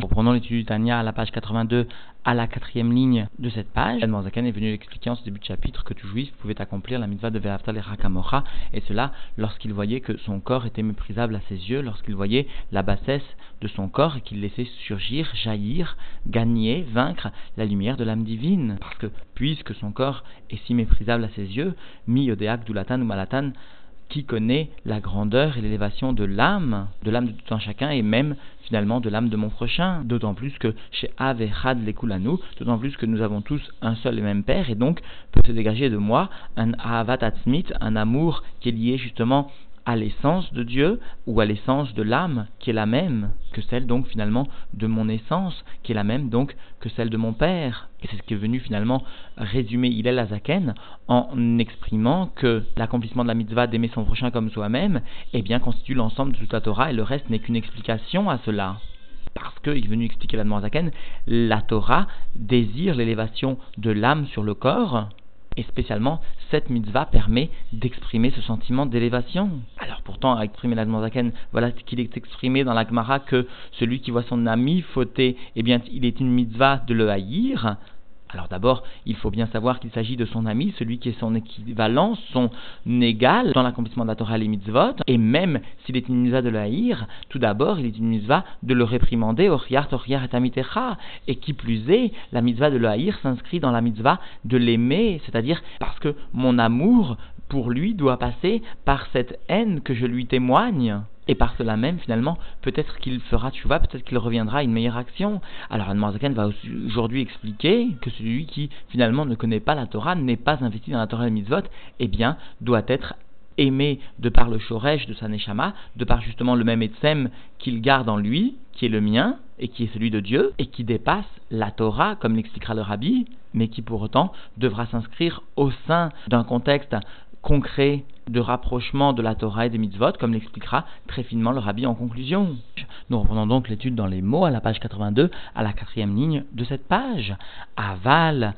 Reprenons l'étude du Tania à la page 82, à la quatrième ligne de cette page. Zaken est venu expliquer en ce début de chapitre que tout juif pouvait accomplir la mitzvah de Ve'aftal et Rakamocha, et cela lorsqu'il voyait que son corps était méprisable à ses yeux, lorsqu'il voyait la bassesse de son corps et qu'il laissait surgir, jaillir, gagner, vaincre la lumière de l'âme divine. Parce que, puisque son corps est si méprisable à ses yeux, mi yodeak dulatan ou malatan, qui connaît la grandeur et l'élévation de l'âme, de l'âme de tout un chacun et même finalement de l'âme de mon prochain. D'autant plus que chez Ave et Had d'autant plus que nous avons tous un seul et même Père et donc peut se dégager de moi un Ahavat un amour qui est lié justement à l'essence de Dieu ou à l'essence de l'âme qui est la même que celle donc finalement de mon essence qui est la même donc que celle de mon père. Et c'est ce qui est venu finalement résumer Hillel Azaken en exprimant que l'accomplissement de la mitzvah d'aimer son prochain comme soi-même eh bien constitue l'ensemble de toute la Torah et le reste n'est qu'une explication à cela. Parce qu'il est venu expliquer la Zaken, la Torah désire l'élévation de l'âme sur le corps, et spécialement, cette mitzvah permet d'exprimer ce sentiment d'élévation. Alors pourtant, à exprimer la Zaken, voilà qu'il est exprimé dans la Gemara que celui qui voit son ami fauter, eh bien, il est une mitzvah de le haïr. Alors d'abord, il faut bien savoir qu'il s'agit de son ami, celui qui est son équivalent, son égal dans l'accomplissement de la Torah et les mitzvot. Et même s'il est une mitzvah de le haïr, tout d'abord, il est une mitzvah de le réprimander, et. Et qui plus est, la mitzvah de le haïr s'inscrit dans la mitzvah de l'aimer, c'est-à-dire parce que mon amour pour lui doit passer par cette haine que je lui témoigne. Et par cela même, finalement, peut-être qu'il fera tchouva, peut-être qu'il reviendra à une meilleure action. Alors, Anne va aujourd'hui expliquer que celui qui, finalement, ne connaît pas la Torah, n'est pas investi dans la Torah et le mitzvot, eh bien, doit être aimé de par le shoresh de sa neshama, de par justement le même etsem qu'il garde en lui, qui est le mien, et qui est celui de Dieu, et qui dépasse la Torah, comme l'expliquera le rabbi, mais qui pour autant devra s'inscrire au sein d'un contexte concret de rapprochement de la Torah et des mitzvot, comme l'expliquera très finement le rabbi en conclusion. Nous reprenons donc l'étude dans les mots à la page 82, à la quatrième ligne de cette page. Aval,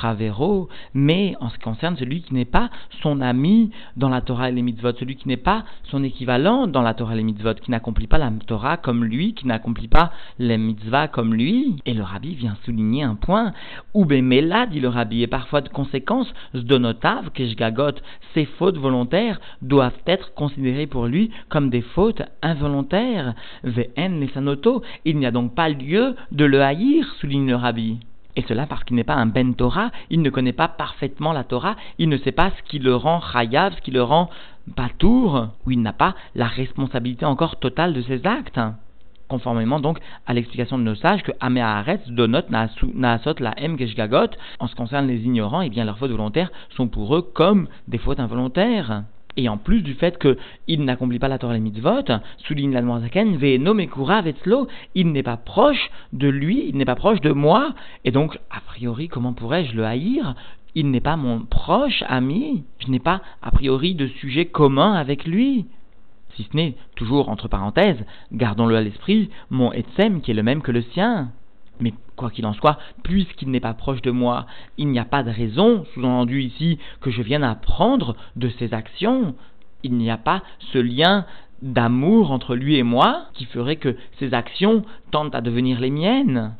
chavero, mais en ce qui concerne celui qui n'est pas son ami dans la Torah et les mitzvot, celui qui n'est pas son équivalent dans la Torah et les mitzvot, qui n'accomplit pas la Torah comme lui, qui n'accomplit pas les mitzvahs comme lui. Et le rabbi vient souligner un point, là, dit le rabbi, et parfois de conséquence, zdonotav, keshgagot, ses fautes volontaires doivent être considérées pour lui comme des fautes involontaires. Vn lesanoto, il n'y a donc pas lieu de le haïr, souligne le rabbi. Et cela parce qu'il n'est pas un Ben Torah, il ne connaît pas parfaitement la Torah, il ne sait pas ce qui le rend chayav, ce qui le rend batour, ou il n'a pas la responsabilité encore totale de ses actes. Conformément donc à l'explication de nos sages que Ameharetz donot naasot la en ce qui concerne les ignorants, et eh bien leurs fautes volontaires sont pour eux comme des fautes involontaires. Et en plus du fait qu'il n'accomplit pas la Torah les mitzvot, souligne la Zaken, Ve'eno mekura vetzlo, il n'est pas proche de lui, il n'est pas proche de moi, et donc, a priori, comment pourrais-je le haïr? Il n'est pas mon proche ami, je n'ai pas, a priori, de sujet commun avec lui. Si ce n'est, toujours entre parenthèses, gardons-le à l'esprit, mon Etsem qui est le même que le sien. Mais quoi qu'il en soit, puisqu'il n'est pas proche de moi, il n'y a pas de raison, sous-entendu ici, que je vienne apprendre de ses actions. Il n'y a pas ce lien d'amour entre lui et moi qui ferait que ses actions tentent à devenir les miennes.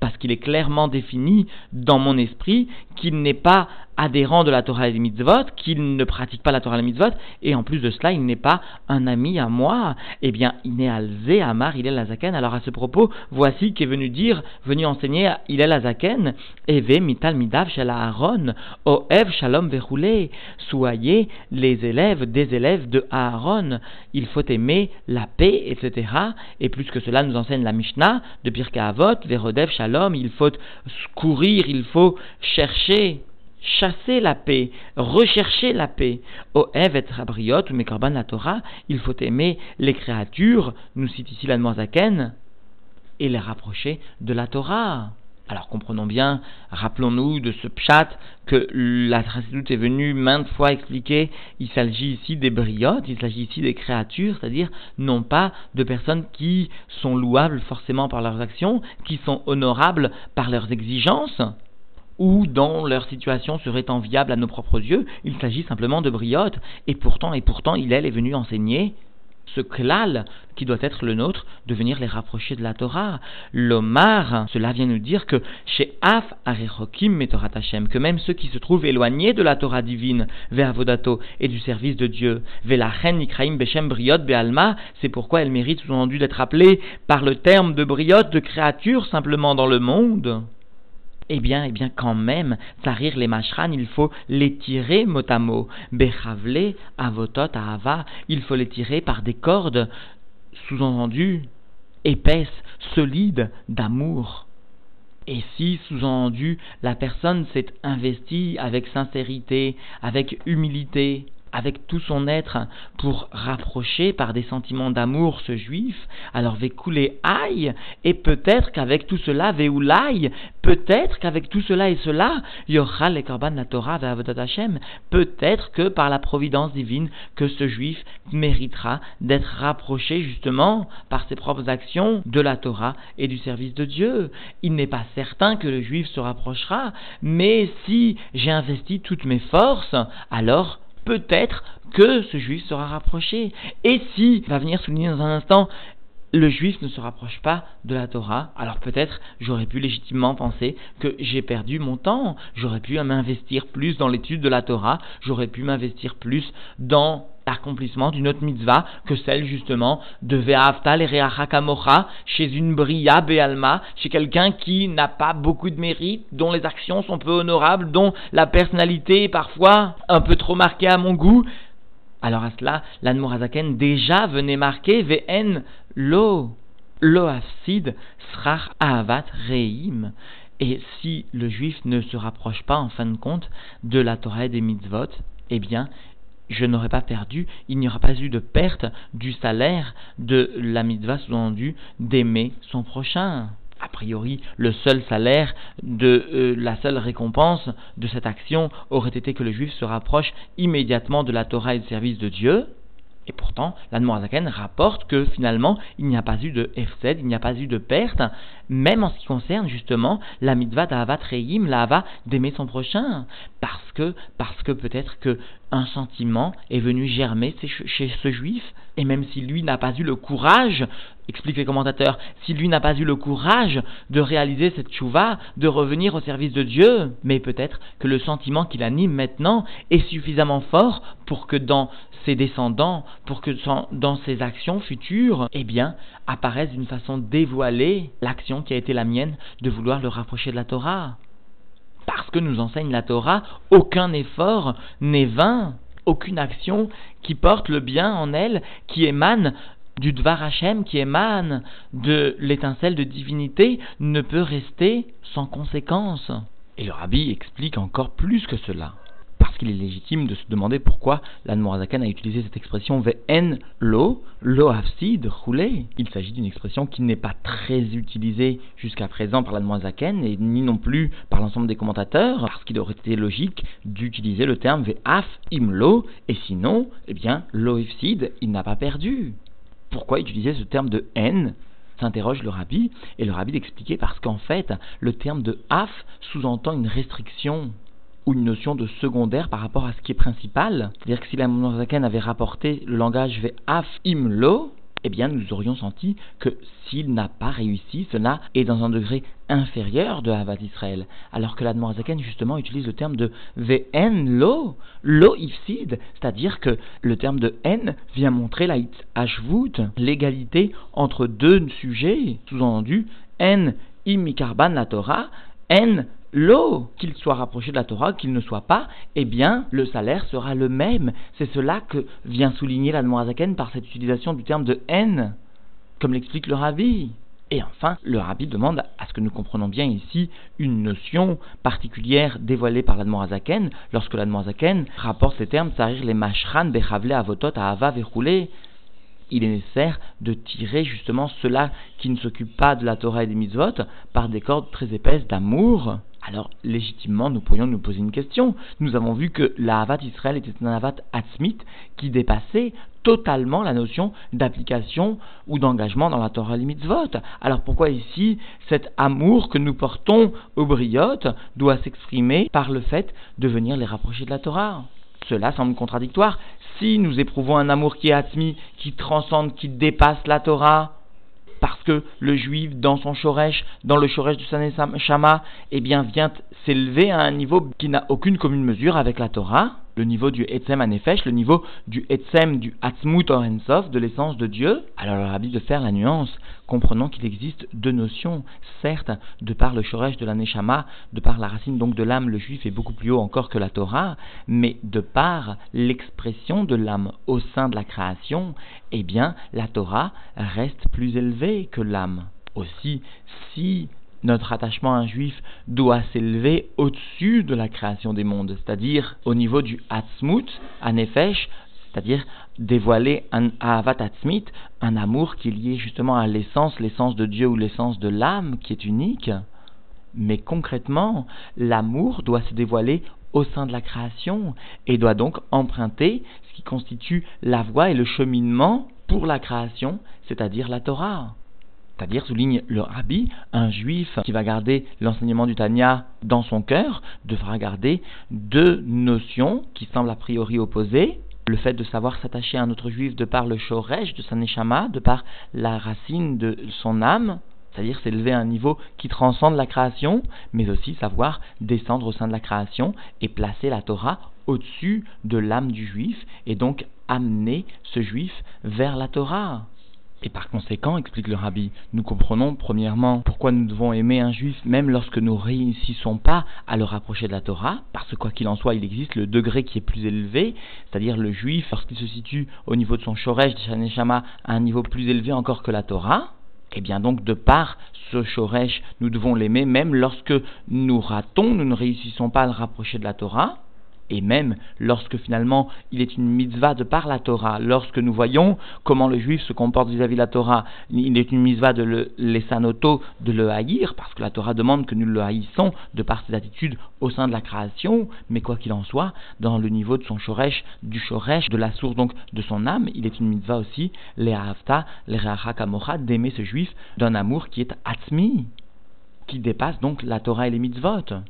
Parce qu'il est clairement défini dans mon esprit qu'il n'est pas adhérent de la Torah et des mitzvot, qu'il ne pratique pas la Torah et les mitzvot, et en plus de cela, il n'est pas un ami à moi, eh bien, il n'est alzé Amar, il est Lazaken. Alors à ce propos, voici qui est venu dire, venu enseigner, il est Lazaken, Eve mital midav Aaron, ev shalom verroulé, soyez les élèves des élèves de Aaron, il faut aimer la paix, etc. Et plus que cela nous enseigne la Mishnah de Pirka Avot, Verodev shalom, il faut courir, il faut chercher chasser la paix, rechercher la paix. O Ev et Rabriot ou Mekorban la Torah, il faut aimer les créatures, nous cite ici la Zaken, et les rapprocher de la Torah. Alors comprenons bien, rappelons-nous de ce pshat que la Chassidoute est venue maintes fois expliquer, il s'agit ici des briottes, il s'agit ici des créatures, c'est-à-dire non pas de personnes qui sont louables forcément par leurs actions, qui sont honorables par leurs exigences, ou dont leur situation serait enviable à nos propres yeux, il s'agit simplement de briottes, et pourtant, et pourtant, il, est venu enseigner ce klal qui doit être le nôtre de venir les rapprocher de la Torah. L'Omar, cela vient nous dire que chez Af Arechokim Metorat Hashem, que même ceux qui se trouvent éloignés de la Torah divine, Ve'avodato, et du service de Dieu, Ve'lachen Nikraim Beshem Briot Be'alma, c'est pourquoi elle mérite sous-entendu d'être appelée par le terme de Briot, de créature simplement dans le monde. Eh bien, eh bien, quand même, Tsarir les machran, il faut les tirer mot à mot. Bechavle, avotot, ahava, il faut les tirer par des cordes, sous-entendu, épaisses, solides, d'amour. Et si, sous-entendu, la personne s'est investie avec sincérité, avec humilité, avec tout son être pour rapprocher par des sentiments d'amour ce juif, alors couler aïe, et peut-être qu'avec tout cela, veoulaï, peut-être qu'avec tout cela et cela, yochal le korban la Torah Hashem, peut-être que par la providence divine, que ce juif méritera d'être rapproché justement par ses propres actions de la Torah et du service de Dieu. Il n'est pas certain que le juif se rapprochera, mais si j'ai investi toutes mes forces, alors peut-être que ce juif sera rapproché. Et si, va venir souligner dans un instant, le juif ne se rapproche pas de la Torah, alors peut-être j'aurais pu légitimement penser que j'ai perdu mon temps, j'aurais pu m'investir plus dans l'étude de la Torah, j'aurais pu m'investir plus dans l'accomplissement d'une autre mitzvah que celle justement de Ve'aftal et Reachakamocha chez une Bria Be'alma, chez quelqu'un qui n'a pas beaucoup de mérite, dont les actions sont peu honorables, dont la personnalité est parfois un peu trop marquée à mon goût. Alors à cela, l'Anmorazaken déjà venait marquer Ve'en lo, lo afsid srach ahavat reim. Et si le juif ne se rapproche pas en fin de compte de la Torah et des mitzvot, eh bien, je n'aurais pas perdu, il n'y aura pas eu de perte du salaire de la mitzvah sous-entendu d'aimer son prochain a priori, le seul salaire euh, la seule récompense de cette action aurait été que le juif se rapproche immédiatement de la Torah et du service de Dieu. Et pourtant, l'Anmoazaken rapporte que finalement, il n'y a pas eu de efsed, il n'y a pas eu de perte, même en ce qui concerne justement la mitzvah d'Ahavat Reim, la d'aimer son prochain. Parce que, parce que peut-être que un sentiment est venu germer chez ce juif, et même si lui n'a pas eu le courage, expliquent les commentateurs, si lui n'a pas eu le courage de réaliser cette chouva, de revenir au service de Dieu, mais peut-être que le sentiment qu'il anime maintenant est suffisamment fort pour que dans ses descendants, pour que dans ses actions futures, eh bien, apparaisse d'une façon dévoilée l'action qui a été la mienne de vouloir le rapprocher de la Torah. Parce que nous enseigne la Torah, aucun effort n'est vain, aucune action qui porte le bien en elle, qui émane du Dvar Hashem, qui émane de l'étincelle de divinité, ne peut rester sans conséquence. Et le rabbi explique encore plus que cela qu'il est légitime de se demander pourquoi l'Anmorazakan a utilisé cette expression ve'en lo, lo hafsid, roulé. Il s'agit d'une expression qui n'est pas très utilisée jusqu'à présent par l'Anmorazakan et ni non plus par l'ensemble des commentateurs, parce qu'il aurait été logique d'utiliser le terme ve'af imlo, et sinon, eh bien, lo il n'a pas perdu. Pourquoi utiliser ce terme de haine s'interroge le rabbi, et le rabbi d'expliquer parce qu'en fait, le terme de af sous-entend une restriction ou une notion de secondaire par rapport à ce qui est principal. C'est-à-dire que si la Monazaken avait rapporté le langage ve'af imlo, eh bien nous aurions senti que s'il n'a pas réussi, cela est dans un degré inférieur de Havat Israël. Alors que la Zaken justement utilise le terme de ve'en lo, lo ifsid, c'est-à-dire que le terme de en vient montrer la hashvut, l'égalité entre deux sujets, sous-entendu, en imikarban la Torah, en l'eau, qu'il soit rapproché de la Torah, qu'il ne soit pas, eh bien, le salaire sera le même. C'est cela que vient souligner la Zaken par cette utilisation du terme de haine, comme l'explique le Rabbi. Et enfin, le Rabbi demande à ce que nous comprenons bien ici une notion particulière dévoilée par l'Admorazaken lorsque l'Admorazaken rapporte ces termes Sarir les mashran bechavle avotot ava verroulé il est nécessaire de tirer justement ceux-là qui ne s'occupent pas de la Torah et des mitzvot par des cordes très épaisses d'amour. Alors, légitimement, nous pourrions nous poser une question. Nous avons vu que la Havat Israël était un Havat Atzmit qui dépassait totalement la notion d'application ou d'engagement dans la Torah mitzvot. Alors pourquoi ici cet amour que nous portons aux briotes doit s'exprimer par le fait de venir les rapprocher de la Torah? Cela semble contradictoire. Si nous éprouvons un amour qui est atmi, qui transcende, qui dépasse la Torah, parce que le juif, dans son shoresh, dans le shoresh du Sané Shama, eh bien, vient s'élever à un niveau qui n'a aucune commune mesure avec la Torah, le niveau du Etzem Anefesh, le niveau du Etzem, du Atzmut Orensov, de l'essence de Dieu, alors le rabbi de faire la nuance, comprenant qu'il existe deux notions, certes, de par le Shoresh de la Neshama, de par la racine donc de l'âme, le juif est beaucoup plus haut encore que la Torah, mais de par l'expression de l'âme au sein de la création, eh bien, la Torah reste plus élevée que l'âme. Aussi, si notre attachement à un juif doit s'élever au-dessus de la création des mondes, c'est-à-dire au niveau du Hatzmut, Anefesh, c'est-à-dire dévoiler un Ahavat Atzmit, un amour qui est lié justement à l'essence, l'essence de Dieu ou l'essence de l'âme qui est unique. Mais concrètement, l'amour doit se dévoiler au sein de la création et doit donc emprunter ce qui constitue la voie et le cheminement pour la création, c'est-à-dire la Torah. C'est-à-dire, souligne le rabbi, un juif qui va garder l'enseignement du Tanya dans son cœur devra garder deux notions qui semblent a priori opposées. Le fait de savoir s'attacher à un autre juif de par le shoresh de sa neshama, de par la racine de son âme, c'est-à-dire s'élever à un niveau qui transcende la création, mais aussi savoir descendre au sein de la création et placer la Torah au-dessus de l'âme du juif et donc amener ce juif vers la Torah. Et par conséquent, explique le rabbi, nous comprenons premièrement pourquoi nous devons aimer un juif même lorsque nous ne réussissons pas à le rapprocher de la Torah, parce que quoi qu'il en soit, il existe le degré qui est plus élevé, c'est-à-dire le juif, lorsqu'il se situe au niveau de son shoresh, de Shaneshama, à un niveau plus élevé encore que la Torah, et eh bien donc de par ce shoresh, nous devons l'aimer même lorsque nous ratons, nous ne réussissons pas à le rapprocher de la Torah, et même lorsque finalement il est une mitzvah de par la Torah, lorsque nous voyons comment le juif se comporte vis-à-vis de la Torah, il est une mitzvah de le de le haïr, parce que la Torah demande que nous le haïssons de par ses attitudes au sein de la création, mais quoi qu'il en soit, dans le niveau de son shoresh, du shoresh, de la source donc de son âme, il est une mitzvah aussi, les hafta, les kamocha, d'aimer ce juif d'un amour qui est atmi, qui dépasse donc la Torah et les mitzvot.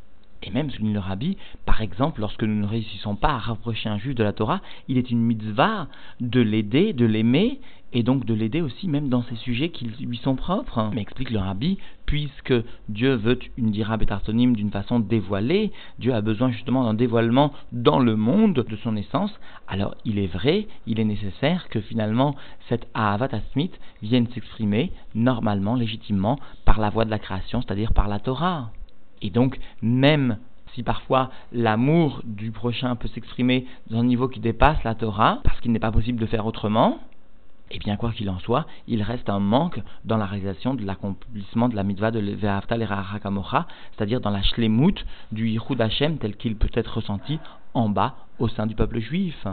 Et même, souligne le rabbi, par exemple, lorsque nous ne réussissons pas à rapprocher un juif de la Torah, il est une mitzvah de l'aider, de l'aimer, et donc de l'aider aussi même dans ces sujets qui lui sont propres. Mais explique le rabbi, puisque Dieu veut une dira bétartonim d'une façon dévoilée, Dieu a besoin justement d'un dévoilement dans le monde de son essence, alors il est vrai, il est nécessaire que finalement cette Ahavat Asmit vienne s'exprimer normalement, légitimement, par la voie de la création, c'est-à-dire par la Torah. Et donc, même si parfois l'amour du prochain peut s'exprimer dans un niveau qui dépasse la Torah, parce qu'il n'est pas possible de faire autrement, eh bien quoi qu'il en soit, il reste un manque dans la réalisation de l'accomplissement de la mitzvah de Ve'afta Hakamocha, c'est-à-dire dans la shlemut du Yichud Hashem tel qu'il peut être ressenti en bas au sein du peuple juif.